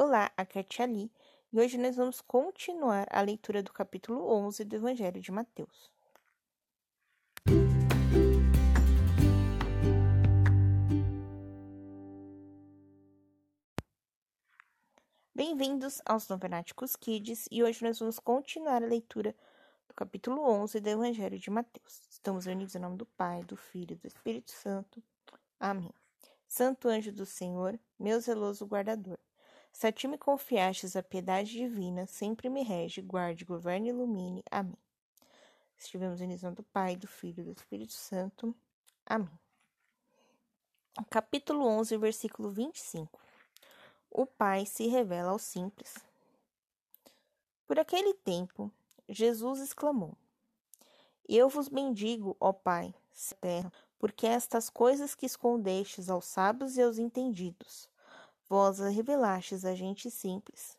Olá, aqui é a Tia Li, e hoje nós vamos continuar a leitura do capítulo 11 do Evangelho de Mateus. Bem-vindos aos Novenáticos Kids, e hoje nós vamos continuar a leitura do capítulo 11 do Evangelho de Mateus. Estamos unidos em nome do Pai, do Filho e do Espírito Santo. Amém. Santo anjo do Senhor, meu zeloso guardador, se a ti me confiastes a piedade divina, sempre me rege, guarde, governe e ilumine. Amém. Estivemos unidos do Pai, do Filho e do Espírito Santo. Amém. Capítulo 11, versículo 25. O Pai se revela aos simples. Por aquele tempo, Jesus exclamou: Eu vos bendigo, ó Pai, terra, porque estas coisas que escondestes aos sábios e aos entendidos, vós a revelastes a gente simples.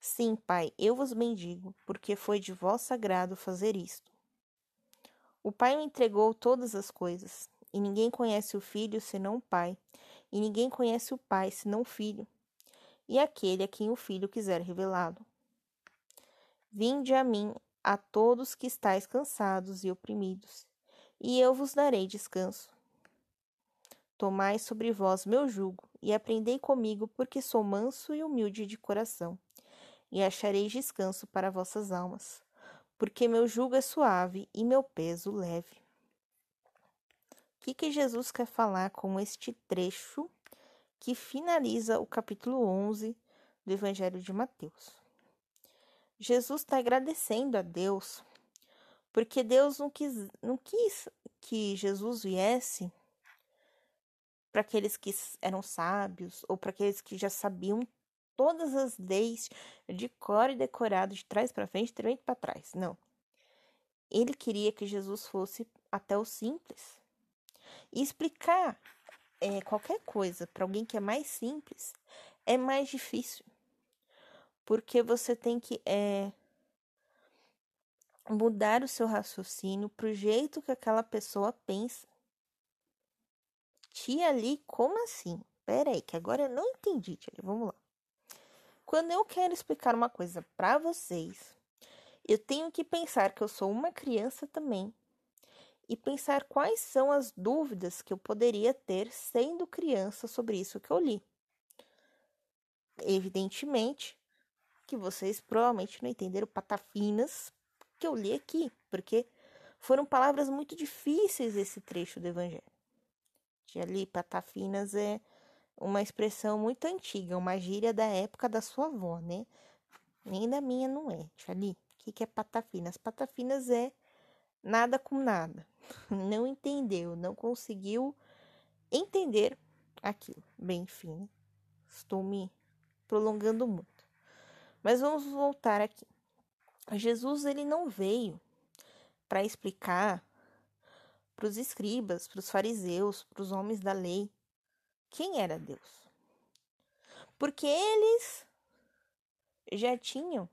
Sim, Pai, eu vos bendigo, porque foi de vosso agrado fazer isto. O Pai me entregou todas as coisas, e ninguém conhece o Filho senão o Pai, e ninguém conhece o Pai senão o Filho, e aquele a quem o Filho quiser revelá-lo. Vinde a mim, a todos que estáis cansados e oprimidos, e eu vos darei descanso. Tomai sobre vós meu jugo, e aprendei comigo, porque sou manso e humilde de coração, e achareis descanso para vossas almas, porque meu jugo é suave e meu peso leve. O que, que Jesus quer falar com este trecho que finaliza o capítulo 11 do Evangelho de Mateus? Jesus está agradecendo a Deus, porque Deus não quis, não quis que Jesus viesse para aqueles que eram sábios ou para aqueles que já sabiam todas as leis de cor e decorado de trás para frente, de frente para trás. Não. Ele queria que Jesus fosse até o simples. E explicar é, qualquer coisa para alguém que é mais simples é mais difícil. Porque você tem que é, mudar o seu raciocínio para o jeito que aquela pessoa pensa. Tia ali, como assim? Pera aí, que agora eu não entendi, tia. Vamos lá. Quando eu quero explicar uma coisa para vocês, eu tenho que pensar que eu sou uma criança também e pensar quais são as dúvidas que eu poderia ter sendo criança sobre isso que eu li. Evidentemente que vocês provavelmente não entenderam patafinas que eu li aqui, porque foram palavras muito difíceis esse trecho do Evangelho. Tia ali, patafinas é uma expressão muito antiga, uma gíria da época da sua avó, né? Nem da minha não é. Ali, o que, que é patafinas? Patafinas é nada com nada. Não entendeu, não conseguiu entender aquilo. Bem, enfim, estou me prolongando muito. Mas vamos voltar aqui. Jesus ele não veio para explicar para os escribas, para os fariseus, para os homens da lei, quem era Deus. Porque eles já tinham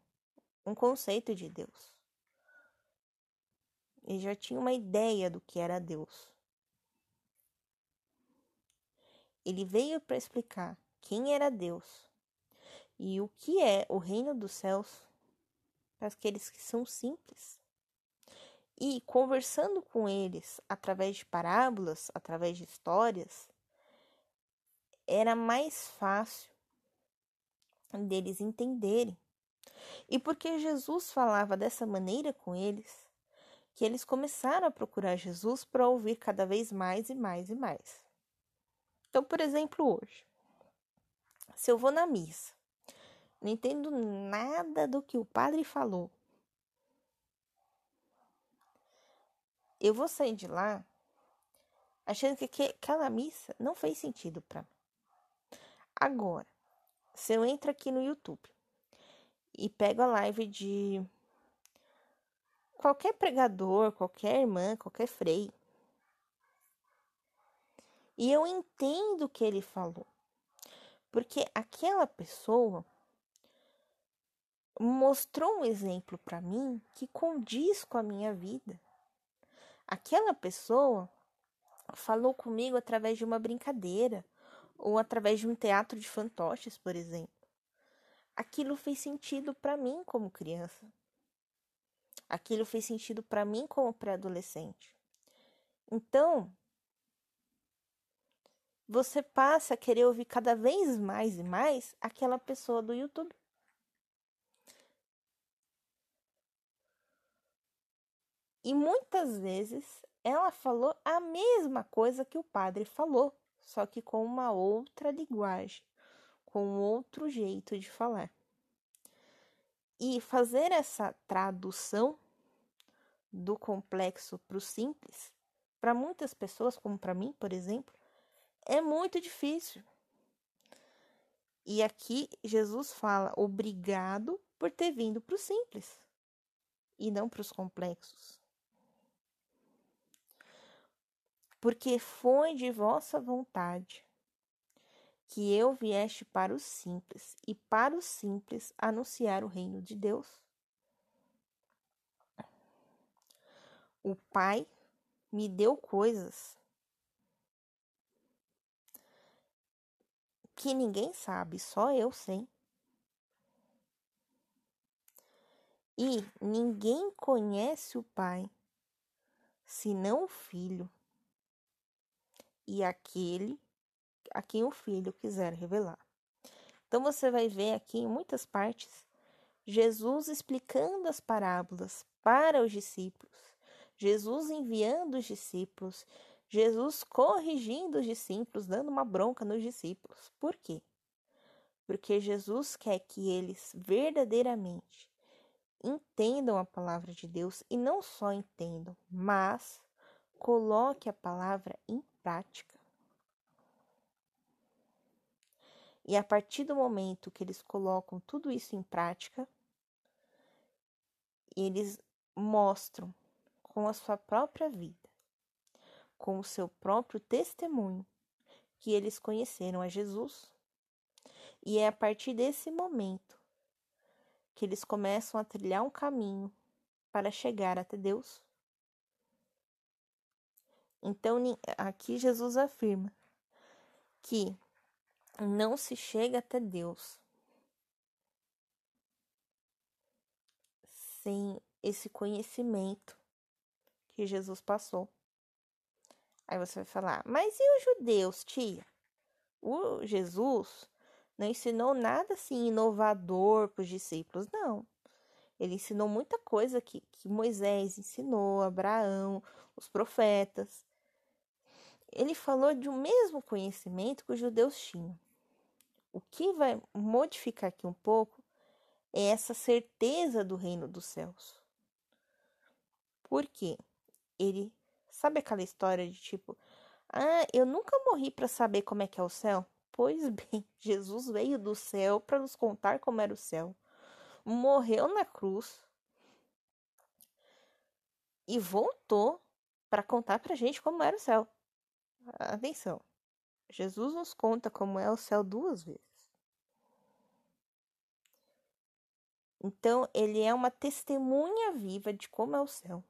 um conceito de Deus. Eles já tinham uma ideia do que era Deus. Ele veio para explicar quem era Deus e o que é o reino dos céus para aqueles que são simples. E conversando com eles através de parábolas, através de histórias, era mais fácil deles entenderem. E porque Jesus falava dessa maneira com eles, que eles começaram a procurar Jesus para ouvir cada vez mais e mais e mais. Então, por exemplo, hoje, se eu vou na missa, não entendo nada do que o padre falou, eu vou sair de lá achando que aquela missa não fez sentido para mim. Agora, se eu entro aqui no YouTube e pego a live de qualquer pregador, qualquer irmã, qualquer frei, e eu entendo o que ele falou, porque aquela pessoa mostrou um exemplo para mim que condiz com a minha vida. Aquela pessoa falou comigo através de uma brincadeira ou através de um teatro de fantoches, por exemplo. Aquilo fez sentido para mim como criança. Aquilo fez sentido para mim como pré-adolescente. Então, você passa a querer ouvir cada vez mais e mais aquela pessoa do YouTube. E muitas vezes ela falou a mesma coisa que o padre falou, só que com uma outra linguagem, com outro jeito de falar. E fazer essa tradução do complexo para o simples, para muitas pessoas, como para mim, por exemplo, é muito difícil. E aqui Jesus fala: obrigado por ter vindo para o simples e não para os complexos. Porque foi de vossa vontade que eu vieste para os simples e para os simples anunciar o reino de Deus. O Pai me deu coisas que ninguém sabe, só eu sei. E ninguém conhece o Pai, senão o Filho, e aquele a quem o Filho quiser revelar. Então você vai ver aqui em muitas partes Jesus explicando as parábolas para os discípulos, Jesus enviando os discípulos, Jesus corrigindo os discípulos, dando uma bronca nos discípulos. Por quê? Porque Jesus quer que eles verdadeiramente entendam a palavra de Deus e não só entendam, mas coloque a palavra em prática. E a partir do momento que eles colocam tudo isso em prática, eles mostram com a sua própria vida com o seu próprio testemunho que eles conheceram a Jesus. E é a partir desse momento que eles começam a trilhar um caminho para chegar até Deus. Então, aqui Jesus afirma que não se chega até Deus sem esse conhecimento que Jesus passou. Aí você vai falar, mas e os judeus, tia? O Jesus não ensinou nada assim inovador para os discípulos, não. Ele ensinou muita coisa que, que Moisés ensinou, Abraão, os profetas. Ele falou de um mesmo conhecimento que os judeus tinham. O que vai modificar aqui um pouco é essa certeza do reino dos céus. Por quê? Ele Sabe aquela história de tipo, ah, eu nunca morri para saber como é que é o céu? Pois bem, Jesus veio do céu para nos contar como era o céu. Morreu na cruz e voltou para contar pra gente como era o céu. Atenção. Jesus nos conta como é o céu duas vezes. Então, ele é uma testemunha viva de como é o céu.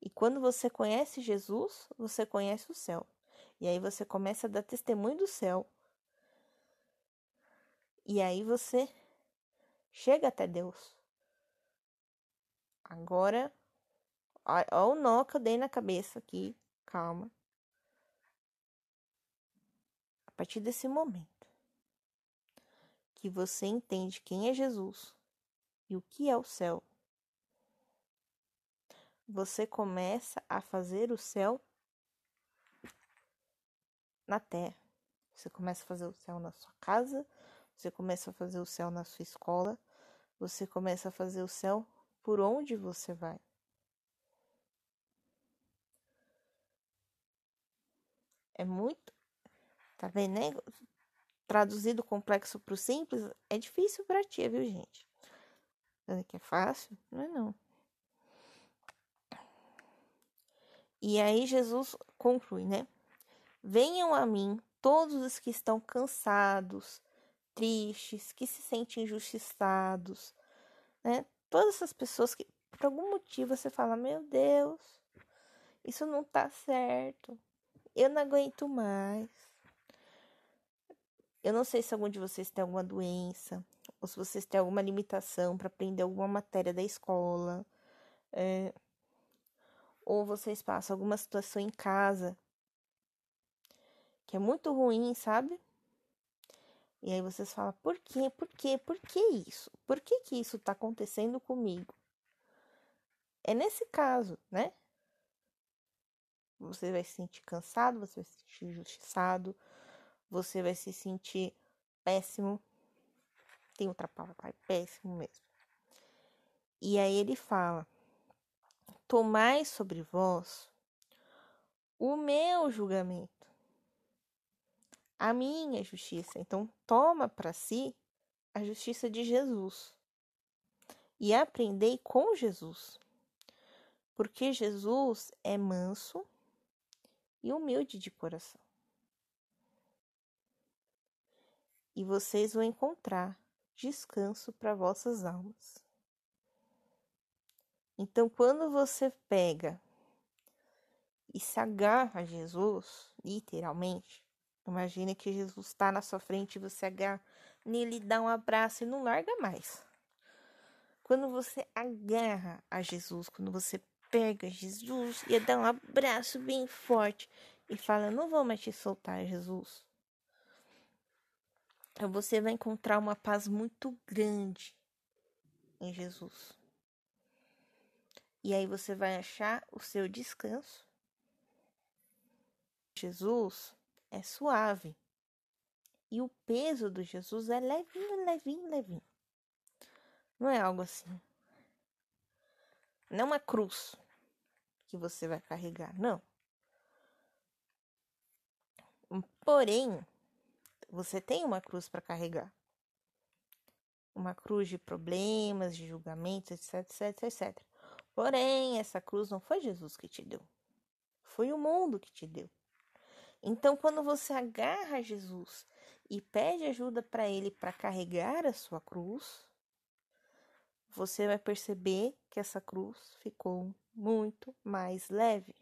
E quando você conhece Jesus, você conhece o céu. E aí você começa a dar testemunho do céu. E aí você chega até Deus. Agora, olha o nó que eu dei na cabeça aqui. Calma. A partir desse momento que você entende quem é Jesus e o que é o céu, você começa a fazer o céu na terra. Você começa a fazer o céu na sua casa, você começa a fazer o céu na sua escola, você começa a fazer o céu por onde você vai. É muito. Tá vendo, né? Traduzido complexo para o simples é difícil para ti, viu, gente? Que é fácil? Não é não. E aí Jesus conclui, né? Venham a mim todos os que estão cansados, tristes, que se sentem injustiçados, né? Todas essas pessoas que por algum motivo você fala: "Meu Deus, isso não tá certo. Eu não aguento mais. Eu não sei se algum de vocês tem alguma doença, ou se vocês têm alguma limitação para aprender alguma matéria da escola, é, ou vocês passam alguma situação em casa que é muito ruim, sabe? E aí vocês falam, por quê? Por quê? Por que isso? Por que que isso tá acontecendo comigo? É nesse caso, né? Você vai se sentir cansado, você vai se sentir injustiçado, você vai se sentir péssimo. Tem outra palavra, é péssimo mesmo. E aí ele fala: Tomai sobre vós o meu julgamento, a minha justiça. Então, toma para si a justiça de Jesus e aprendei com Jesus, porque Jesus é manso e humilde de coração. E vocês vão encontrar descanso para vossas almas. Então, quando você pega e se agarra a Jesus, literalmente, imagine que Jesus está na sua frente e você agarra nele, dá um abraço e não larga mais. Quando você agarra a Jesus, quando você pega Jesus e dá um abraço bem forte e fala: Não vou mais te soltar, Jesus. Você vai encontrar uma paz muito grande em Jesus. E aí você vai achar o seu descanso. Jesus é suave. E o peso do Jesus é levinho, levinho, levinho. Não é algo assim. Não é uma cruz que você vai carregar, não. Porém, você tem uma cruz para carregar. Uma cruz de problemas, de julgamentos, etc, etc, etc. Porém, essa cruz não foi Jesus que te deu. Foi o mundo que te deu. Então, quando você agarra Jesus e pede ajuda para ele para carregar a sua cruz, você vai perceber que essa cruz ficou muito mais leve.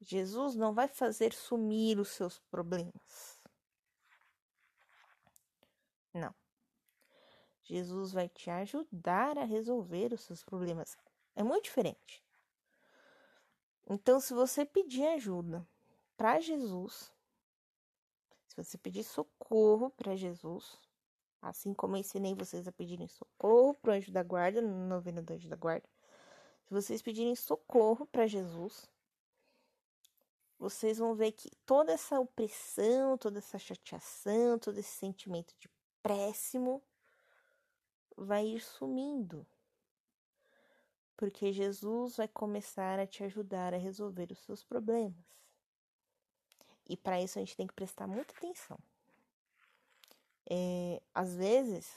Jesus não vai fazer sumir os seus problemas. Não. Jesus vai te ajudar a resolver os seus problemas. É muito diferente. Então, se você pedir ajuda para Jesus, se você pedir socorro para Jesus, assim como eu ensinei vocês a pedirem socorro para o anjo da guarda, no novena do anjo da guarda, se vocês pedirem socorro para Jesus, vocês vão ver que toda essa opressão, toda essa chateação, todo esse sentimento de péssimo vai ir sumindo. Porque Jesus vai começar a te ajudar a resolver os seus problemas. E para isso a gente tem que prestar muita atenção. É, às vezes,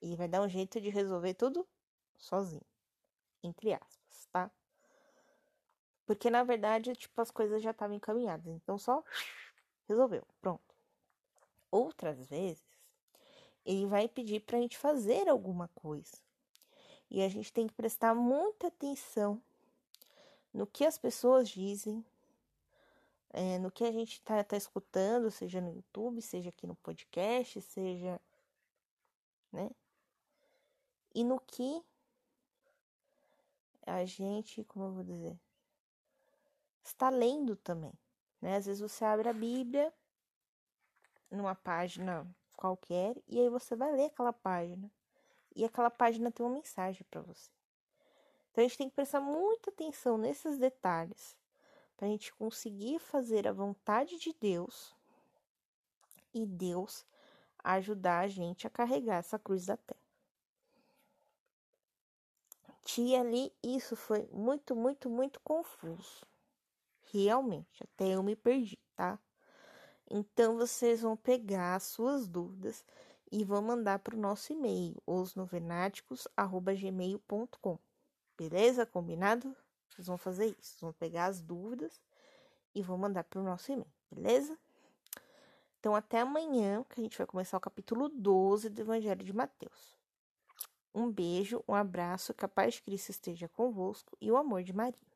ele vai dar um jeito de resolver tudo sozinho, entre aspas, tá? Porque na verdade, tipo, as coisas já estavam encaminhadas, então só resolveu, pronto. Outras vezes, ele vai pedir para a gente fazer alguma coisa. E a gente tem que prestar muita atenção no que as pessoas dizem, é, no que a gente está tá escutando, seja no YouTube, seja aqui no podcast, seja. né? E no que a gente, como eu vou dizer, está lendo também. Né? Às vezes você abre a Bíblia numa página qualquer e aí você vai ler aquela página e aquela página tem uma mensagem para você. Então a gente tem que prestar muita atenção nesses detalhes para a gente conseguir fazer a vontade de Deus e Deus ajudar a gente a carregar essa cruz da terra. Que ali isso foi muito, muito, muito confuso. Realmente, até eu me perdi, tá? Então vocês vão pegar as suas dúvidas e vão mandar para o nosso e-mail, osnovenáticos@gmail.com. Beleza? Combinado? Vocês vão fazer isso. Vão pegar as dúvidas e vão mandar para o nosso e-mail, beleza? Então, até amanhã, que a gente vai começar o capítulo 12 do Evangelho de Mateus. Um beijo, um abraço, que a paz de Cristo esteja convosco e o amor de Maria.